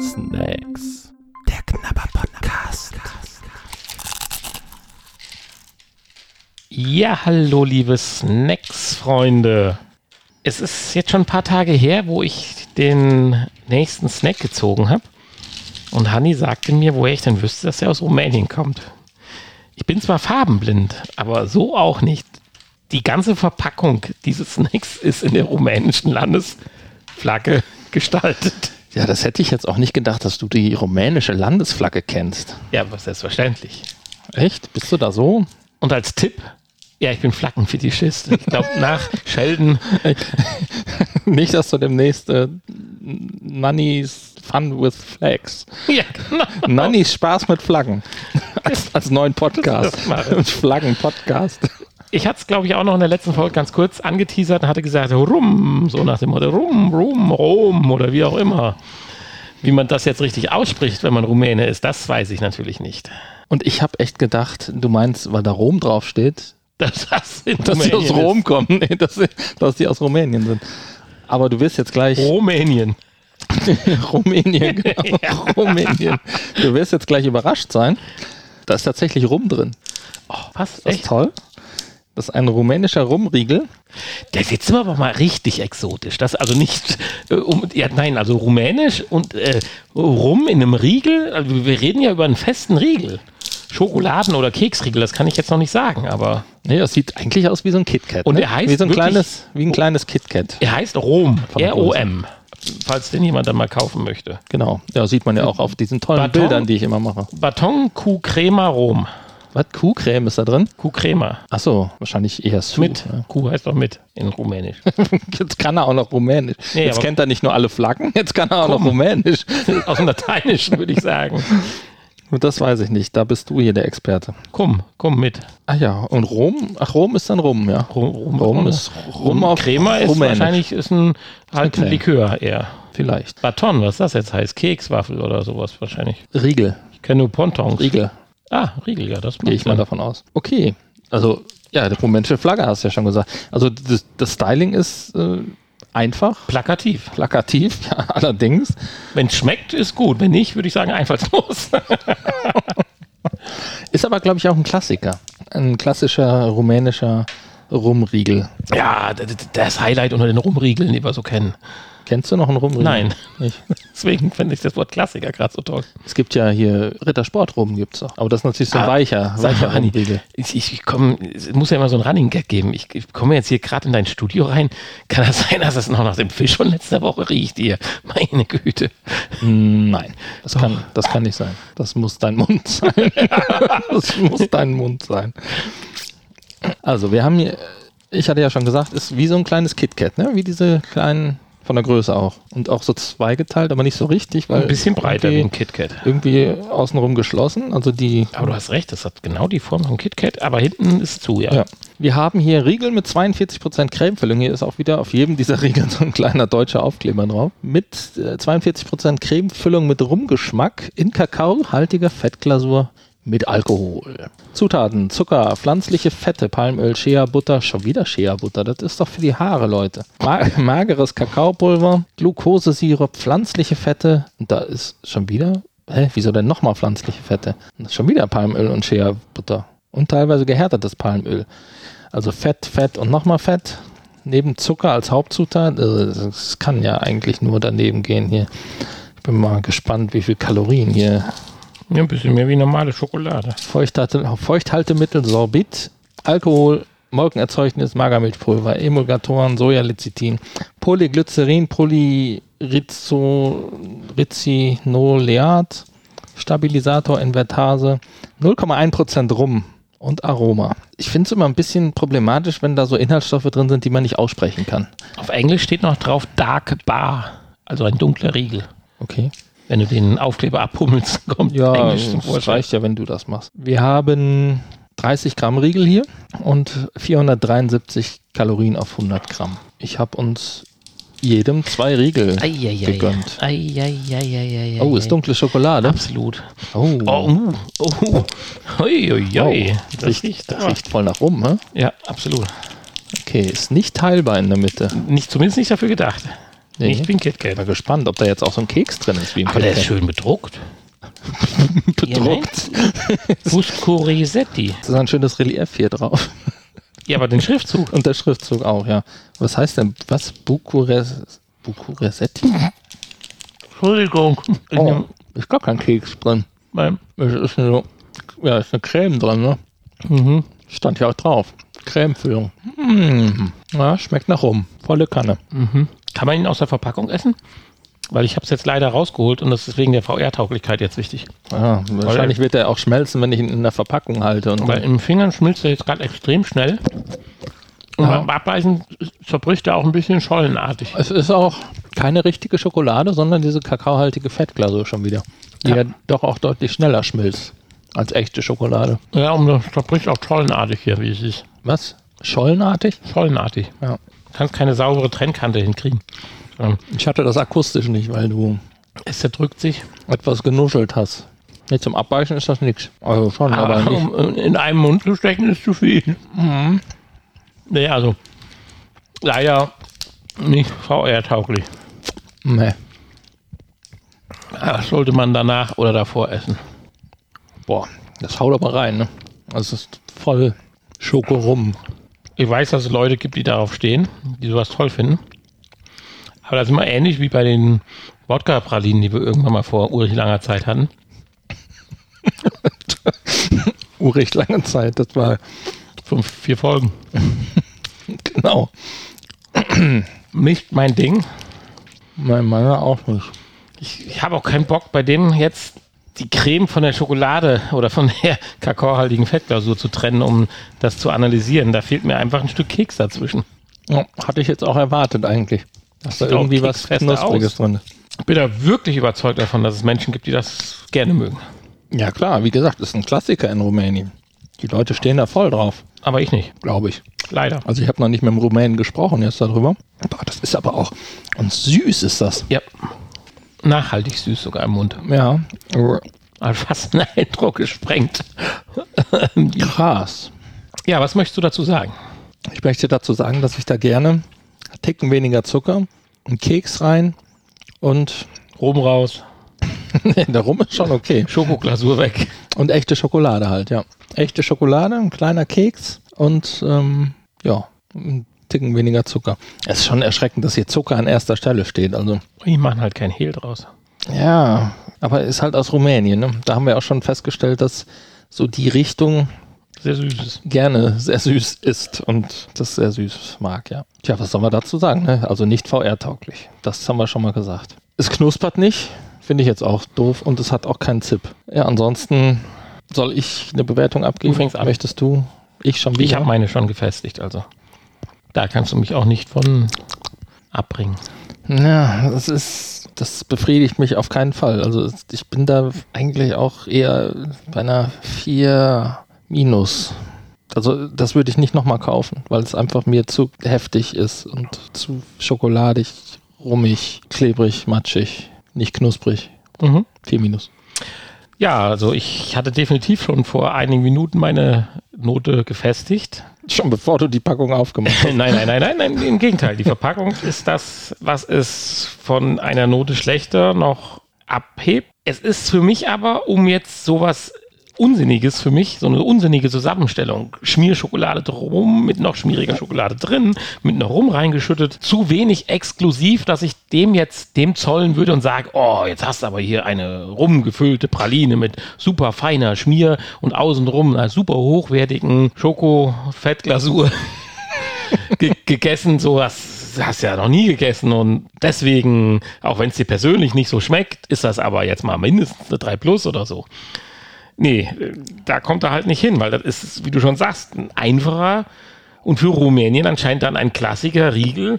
Snacks. Der Knabber Podcast. Ja, hallo liebe Snacks-Freunde. Es ist jetzt schon ein paar Tage her, wo ich den nächsten Snack gezogen habe. Und Hanni sagte mir, woher ich denn wüsste, dass er aus Rumänien kommt. Ich bin zwar farbenblind, aber so auch nicht. Die ganze Verpackung dieses Snacks ist in der rumänischen Landesflagge gestaltet. Ja, das hätte ich jetzt auch nicht gedacht, dass du die rumänische Landesflagge kennst. Ja, aber selbstverständlich. Echt? Bist du da so? Und als Tipp, ja, ich bin Flaggenfetischist. Ich glaube, nach Sheldon nicht, dass du demnächst äh, Nannies Fun with Flags. Ja, genau. Nannies Spaß mit Flaggen. Als, als neuen Podcast. Flaggen-Podcast. Ich hatte es, glaube ich, auch noch in der letzten Folge ganz kurz angeteasert und hatte gesagt, rum, so nach dem Motto, rum, rum, rum oder wie auch immer. Wie man das jetzt richtig ausspricht, wenn man Rumäne ist, das weiß ich natürlich nicht. Und ich habe echt gedacht, du meinst, weil da Rom draufsteht, Das, das dass die aus Rom kommen. Nee, dass, sie- dass die aus Rumänien sind. Aber du wirst jetzt gleich ist. Rumänien. Rumänien, genau. Rumänien. Du wirst jetzt gleich überrascht sein. Da ist tatsächlich Rum drin. Was? Das ist Echt? toll. Das ist ein rumänischer Rumriegel. Der ist jetzt aber mal richtig exotisch. Das also nicht, äh, um, ja, nein, also rumänisch und äh, rum in einem Riegel. Also wir reden ja über einen festen Riegel. Schokoladen- oder Keksriegel, das kann ich jetzt noch nicht sagen, aber Nee, das sieht eigentlich aus wie so ein KitKat. Und ne? er heißt wie so ein wirklich- kleines, wie ein kleines KitKat. er heißt Rom. R-O-M. Falls den jemand dann mal kaufen möchte. Genau. Ja, sieht man ja auch auf diesen tollen Baton? Bildern, die ich immer mache. Baton Kuh Crema Rom. Was? Kuhcreme ist da drin? Kuh Crema. Achso, wahrscheinlich eher Su. Mit. Ja. Kuh heißt doch mit in Rumänisch. Jetzt kann er auch noch Rumänisch. Nee, jetzt kennt er nicht nur alle Flaggen, jetzt kann er auch noch Komm. Rumänisch. Aus dem Lateinischen würde ich sagen. Und das weiß ich nicht. Da bist du hier der Experte. Komm, komm mit. Ah ja, und Rom? Ach, Rom ist dann Rum, ja. Rum, Rum, Rum ist Rum auf Crema ist Rumänisch. wahrscheinlich ist ein, halt ein. Likör eher. Vielleicht. Baton, was das jetzt heißt. Kekswaffel oder sowas wahrscheinlich. Riegel. Ich kenne nur Pontons. Riegel, Ah, Riegel, ja, das gehe ich mal davon aus. Okay. Also, ja, die rumänische Flagge hast du ja schon gesagt. Also, das, das Styling ist äh, einfach, Plakativ. plakativ, ja, allerdings. Wenn es schmeckt, ist gut. Wenn nicht, würde ich sagen, einfallslos. Ist aber, glaube ich, auch ein Klassiker. Ein klassischer rumänischer Rumriegel. ja, das Highlight unter den Rumriegeln, die wir so kennen. Kennst du noch einen Rumriegel? Nein. Nicht. Deswegen finde ich das Wort Klassiker gerade so toll. Es gibt ja hier Rittersport-Rum, gibt's doch. Aber das ist natürlich so ein Ah, weicher, weicher Rumriegel. ich, ich, komm, es muss ja immer so ein Running Gag geben. Ich, ich komme jetzt hier gerade in dein Studio rein. Kann das sein, dass es noch nach dem Fisch von letzter Woche riecht hier? Meine Güte. Mm, Nein, das kann, das kann nicht sein. Das muss dein Mund sein. das muss dein Mund sein. Also, wir haben hier, ich hatte ja schon gesagt, ist wie so ein kleines KitKat, ne? Wie diese kleinen, von der Größe auch. Und auch so zweigeteilt, aber nicht so richtig, weil. Ein bisschen breiter wie ein KitKat. irgendwie außenrum geschlossen. Also die. Aber du hast recht, das hat genau die Form von KitKat, aber hinten ist zu, ja. Ja. Wir haben hier Riegel mit 42% Cremefüllung. Hier ist auch wieder auf jedem dieser Riegel so ein kleiner deutscher Aufkleber drauf. Mit äh, 42% Cremefüllung mit Rumgeschmack in kakaohaltiger Fettglasur mit Alkohol. Zutaten: Zucker, pflanzliche Fette, Palmöl, Shea-Butter, schon wieder Shea-Butter. Das ist doch für die Haare, Leute. Ma mageres Kakaopulver, Glukosesirup, pflanzliche Fette. Da ist schon wieder. Hä, wieso denn nochmal pflanzliche Fette? Das ist schon wieder Palmöl und Shea-Butter. Und teilweise gehärtetes Palmöl. Also Fett, Fett und nochmal Fett. Neben Zucker als Hauptzutat. äh, Das kann ja eigentlich nur daneben gehen hier. Ich bin mal gespannt, wie viel Kalorien hier Ja, ein bisschen mehr wie normale Schokolade. Feuchthalte, Feuchthaltemittel, Sorbit, Alkohol, Molkenerzeugnis, Magermilchpulver, Emulgatoren, Sojalecithin, Polyglycerin, Polyrizinoleat, Stabilisator, Invertase, 0,1% Rum und Aroma. Ich finde es immer ein bisschen problematisch, wenn da so Inhaltsstoffe drin sind, die man nicht aussprechen kann. Auf Englisch steht noch drauf Dark Bar, also ein dunkler Riegel. Okay. Wenn du den Aufkleber abpummelst, kommt Ja, Englisch zum Vorschein. reicht ja, wenn du das machst. Wir haben 30 Gramm Riegel hier und 473 Kalorien auf 100 Gramm. Ich habe uns jedem zwei Riegel Eieiei. gegönnt. Eieiei. Oh, ist dunkle Schokolade. Absolut. Oh, Oh, uh, oh. Ui, ui, wow. ui. Das riecht, riecht, das riecht voll nach rum, hä? Ja, absolut. Okay, ist nicht teilbar in der Mitte. Nicht, zumindest nicht dafür gedacht. Nee. Nicht wie ein Ich bin KitKat. mal gespannt, ob da jetzt auch so ein Keks drin ist wie im Aber der ist KitKat. schön bedruckt. bedruckt. Fusco Risetti. Das ist ein schönes Relief hier drauf. Ja, aber den Schriftzug. Und der Schriftzug auch, ja. Was heißt denn, was? Bucures, Bucuresetti? Entschuldigung. Ich Oh, ist gar kein Keks drin. mein, Es ist eine, ja, ist eine Creme drin, ne? mhm. Stand ja auch drauf. Cremefüllung. Mm. Ja, schmeckt nach rum. Volle Kanne. Mhm. Kann man ihn aus der Verpackung essen? Weil ich habe es jetzt leider rausgeholt und das ist wegen der VR-Tauglichkeit jetzt wichtig. Ja, wahrscheinlich wird er auch schmelzen, wenn ich ihn in der Verpackung halte. Und Weil im Fingern schmilzt er jetzt gerade extrem schnell. Und Ja. beim Abbeißen zerbricht er auch ein bisschen schollenartig. es ist auch keine richtige Schokolade, sondern diese kakaohaltige Fettglasur schon wieder. Die ja. Ja. doch auch deutlich schneller schmilzt als echte Schokolade. Ja, und das zerbricht auch schollenartig hier, wie es ist. Was? Schollenartig? Schollenartig. Ja. Kannst keine saubere Trennkante hinkriegen. Ähm, Ich hatte das akustisch nicht, weil du Es zerdrückt sich. etwas genuschelt hast. Nee, zum Abbeißen ist das nichts. Also schon, aber, Aber nicht. um in einem Mund zu stecken ist zu viel. Mhm. Nee, also leider nicht VR-tauglich. Nee. Das sollte man danach oder davor essen. Boah, das haut aber rein, ne? Also es ist voll Schokorum. Ich weiß, dass es Leute gibt, die darauf stehen, die sowas toll finden. Aber das ist immer ähnlich wie bei den Wodka-Pralinen, die wir irgendwann mal vor urig langer Zeit hatten. Urig lange Zeit, das war Fünf, vier Folgen. genau. Nicht mein Ding. Mein meiner auch nicht. Ich, ich habe auch keinen Bock, bei dem jetzt die Creme von der Schokolade oder von der kakaohaltigen Fettglasur zu trennen, um das zu analysieren. Da fehlt mir einfach ein Stück Keks dazwischen. Ja, hatte ich jetzt auch erwartet eigentlich. Dass da irgendwie was Knuspriges aus. drin ist. Ich bin da wirklich überzeugt davon, dass es Menschen gibt, die das gerne mögen. Ja klar, wie gesagt, ist ein Klassiker in Rumänien. Die Leute stehen da voll drauf, Aber ich nicht. glaube ich. Leider. Also ich habe noch nicht mit dem Rumänen gesprochen jetzt darüber. Boah, das ist aber auch. Und süß ist das. Ja. Nachhaltig süß sogar im Mund. Ja. Also fast ein Eindruck gesprengt. Krass. Ja, was möchtest du dazu sagen? Ich möchte dazu sagen, dass ich da gerne einen Ticken weniger Zucker, einen Keks rein und Rum raus, nee, der Rum ist schon okay. Schokoglasur weg. Und echte Schokolade halt, ja. Echte Schokolade, ein kleiner Keks und ähm, ja, ein Ticken weniger Zucker. Es ist schon erschreckend, dass hier Zucker an erster Stelle steht. Also Die machen halt kein Hehl draus. ja, aber ist halt aus Rumänien. Ne? Da haben wir auch schon festgestellt, dass so die Richtung Sehr süßes. gerne sehr süß ist und das sehr süß mag, ja. Tja, was soll man dazu sagen? Ne? Also nicht VR-tauglich. Das haben wir schon mal gesagt. Es knuspert nicht, finde ich jetzt auch doof und es hat auch keinen Zip. Ja, ansonsten soll ich eine Bewertung abgeben? Du fängst an. Möchtest du? Ich schon wieder? Ich habe meine schon gefestigt, also. Da kannst du mich auch nicht von abbringen. Ja, das ist, das befriedigt mich auf keinen Fall. Also ich bin da eigentlich auch eher bei einer 4 minus. Also das würde ich nicht nochmal kaufen, weil es einfach mir zu heftig ist und zu schokoladig, rummig, klebrig, matschig, nicht knusprig. Mhm. 4 minus. Ja, also ich hatte definitiv schon vor einigen Minuten meine Note gefestigt. Schon bevor du die Packung aufgemacht hast. nein, nein, nein, nein, nein, im Gegenteil. Die Verpackung ist das, was es von einer Note schlechter noch abhebt. Es ist für mich aber, um jetzt sowas Unsinniges für mich, so eine unsinnige Zusammenstellung. Schmierschokolade drum, mit noch schmieriger Schokolade drin, mit noch rum reingeschüttet. Zu wenig exklusiv, dass ich dem jetzt dem zollen würde und sage, oh, jetzt hast du aber hier eine rumgefüllte Praline mit super feiner Schmier und außenrum einer super hochwertigen Schoko-Fettglasur ge gegessen. So was hast du ja noch nie gegessen und deswegen, auch wenn es dir persönlich nicht so schmeckt, ist das aber jetzt mal mindestens eine 3 Plus oder so. Nee, da kommt er halt nicht hin, weil das ist, wie du schon sagst, ein einfacher und für Rumänien anscheinend dann ein Klassiker Riegel,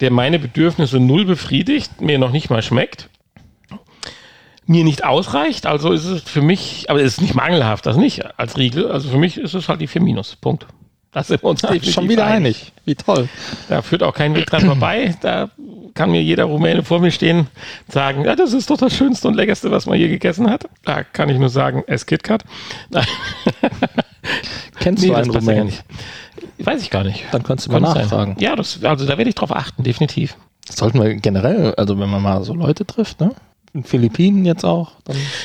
der meine Bedürfnisse null befriedigt, mir noch nicht mal schmeckt, mir nicht ausreicht. Also ist es für mich, aber es ist nicht mangelhaft, das nicht als Riegel. Also für mich ist es halt die 4 Minus. Punkt. Da sind wir uns definitiv schon wieder einig. Wie toll. Da führt auch kein Weg dran vorbei. Da kann mir jeder Rumäne vor mir stehen und sagen, ja, das ist doch das Schönste und Leckerste, was man je gegessen hat. Da kann ich nur sagen, es KitKat. Kennst nee, du einen passt ja. Weiß ich gar nicht. Dann kannst du mal sein. nachfragen. Ja, das, also da werde ich drauf achten, definitiv. Das sollten wir generell, also wenn man mal so Leute trifft, ne? In Philippinen jetzt auch.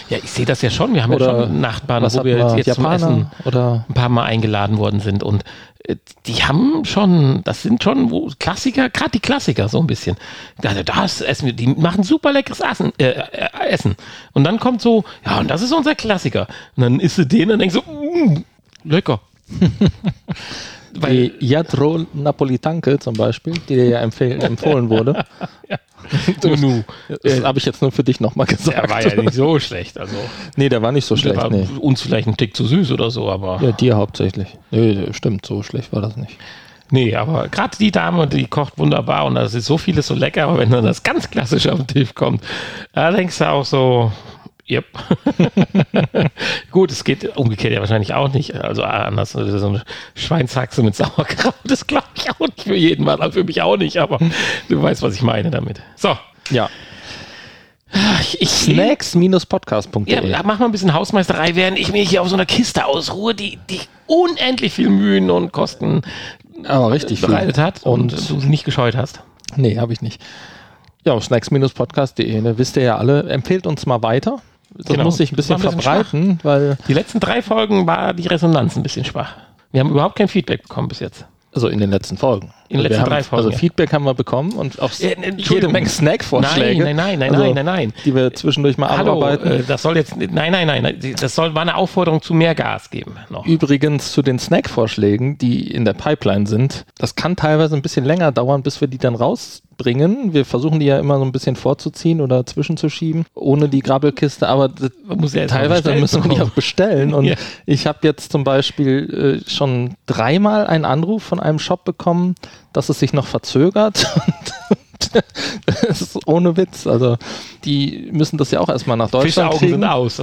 Ja, ich sehe das ja schon. Wir haben ja schon Nachbarn, wo wir man, jetzt zum Essen oder ein paar Mal eingeladen worden sind. Und die haben schon, das sind schon wo, Klassiker, gerade die Klassiker so ein bisschen. Also das essen wir, die machen super leckeres Essen, äh, äh, Essen. Und dann kommt so, ja, und das ist unser Klassiker. Und dann isst du den und denkst so, mm, lecker. Weil, die Jadro Napolitanke zum Beispiel, die dir ja empfohlen wurde. du, nu, Das habe ich jetzt nur für dich nochmal gesagt. der war ja nicht so schlecht. Also, nee, der war nicht so schlecht. Nee. uns vielleicht ein Tick zu süß oder so, aber. Ja, dir hauptsächlich. Nee, stimmt, so schlecht war das nicht. Nee, aber gerade die Dame, die kocht wunderbar und das ist so vieles so lecker, aber wenn dann das ganz klassische auf den Tisch kommt, da denkst du auch so, yep. Gut, es geht umgekehrt ja wahrscheinlich auch nicht. Also anders, so eine Schweinshaxe mit Sauerkraut, das glaube ich auch nicht für jeden Mal, also für mich auch nicht, aber du weißt, was ich meine damit. So, Ja. Snacks-podcast.de. ja, mach mal ein bisschen Hausmeisterei, während ich mich hier auf so einer Kiste ausruhe, die, die unendlich viel Mühen und Kosten Aber richtig viel. bereitet hat und, Und du nicht gescheut hast. Nee, habe ich nicht. Ja, auf snacks-podcast.de, ne, wisst ihr ja alle, empfehlt uns mal weiter. Das Genau. muss sich ein bisschen ein bisschen verbreiten, weil, Die letzten drei Folgen war die Resonanz ein bisschen schwach. Wir haben überhaupt kein Feedback bekommen bis jetzt. also in den letzten Folgen. In den Wir letzten haben, drei Folgen, Also. Feedback haben wir bekommen und auch Äh, jede. Menge Snack-Vorschläge. Nein, nein, nein, nein, Also, nein, nein, nein. Die wir zwischendurch mal Hallo, abarbeiten. äh, das soll jetzt, nein, nein, nein, das soll, war eine Aufforderung zu mehr Gas geben noch. Übrigens zu den Snack-Vorschlägen, die in der Pipeline sind. Das kann teilweise ein bisschen länger dauern, bis wir die dann rausbringen. Wir versuchen die ja immer so ein bisschen vorzuziehen oder zwischenzuschieben, ohne die Grabbelkiste. Aber ja teilweise müssen wir die auch bestellen. Und Ja. ich habe jetzt zum Beispiel äh, schon dreimal einen Anruf von einem Shop bekommen, dass es sich noch verzögert. Das ist ohne Witz. Also die müssen das ja auch erstmal nach Deutschland Fischaugen kriegen. sind aus.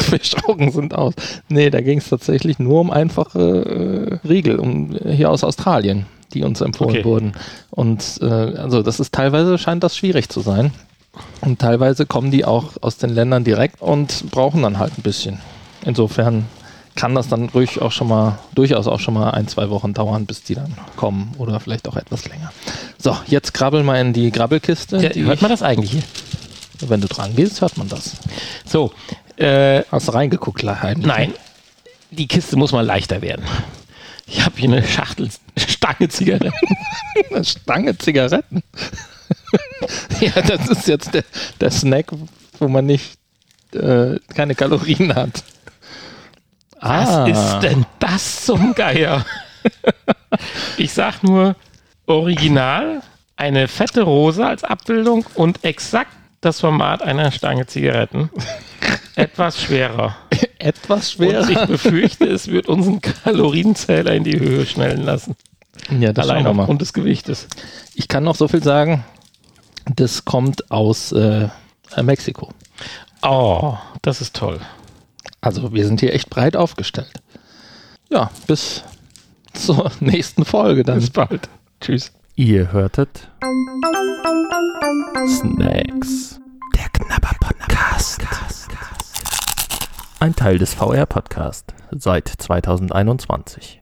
Fischaugen sind aus. Nee, da ging es tatsächlich nur um einfache äh, Riegel, um äh, hier aus Australien, die uns empfohlen Okay. wurden. Und äh, also das ist teilweise scheint das schwierig zu sein. Und teilweise kommen die auch aus den Ländern direkt und brauchen dann halt ein bisschen. Insofern kann das dann ruhig auch schon mal, durchaus auch schon mal ein, zwei Wochen dauern, bis die dann kommen oder vielleicht auch etwas länger. So, jetzt krabbel mal in die Grabbelkiste. Ja, die hört man das eigentlich hier? wenn du dran gehst, hört man das. So, äh, Hast du reingeguckt, heimlich? nein, die Kiste muss mal leichter werden. Ich habe hier eine Schachtel, Stange Zigaretten. Eine Stange Zigaretten. ja, das ist jetzt der, der Snack, wo man nicht äh, keine Kalorien hat. Ah. Was ist denn das zum Geier? ich sag nur original, eine fette Rose als Abbildung und exakt das Format einer Stange Zigaretten. Etwas schwerer. Etwas Und schwerer. ich befürchte, es wird unseren Kalorienzähler in die Höhe schnellen lassen. Ja, das Allein aufgrund des Gewichtes. Ich kann noch so viel sagen. Das kommt aus äh, Mexiko. Oh, das ist toll. Also wir sind hier echt breit aufgestellt. Ja, bis zur nächsten Folge dann. Bis bald. Tschüss. Ihr hörtet Snacks. Der Knabber Podcast. Ein Teil des VR Podcast seit 2021.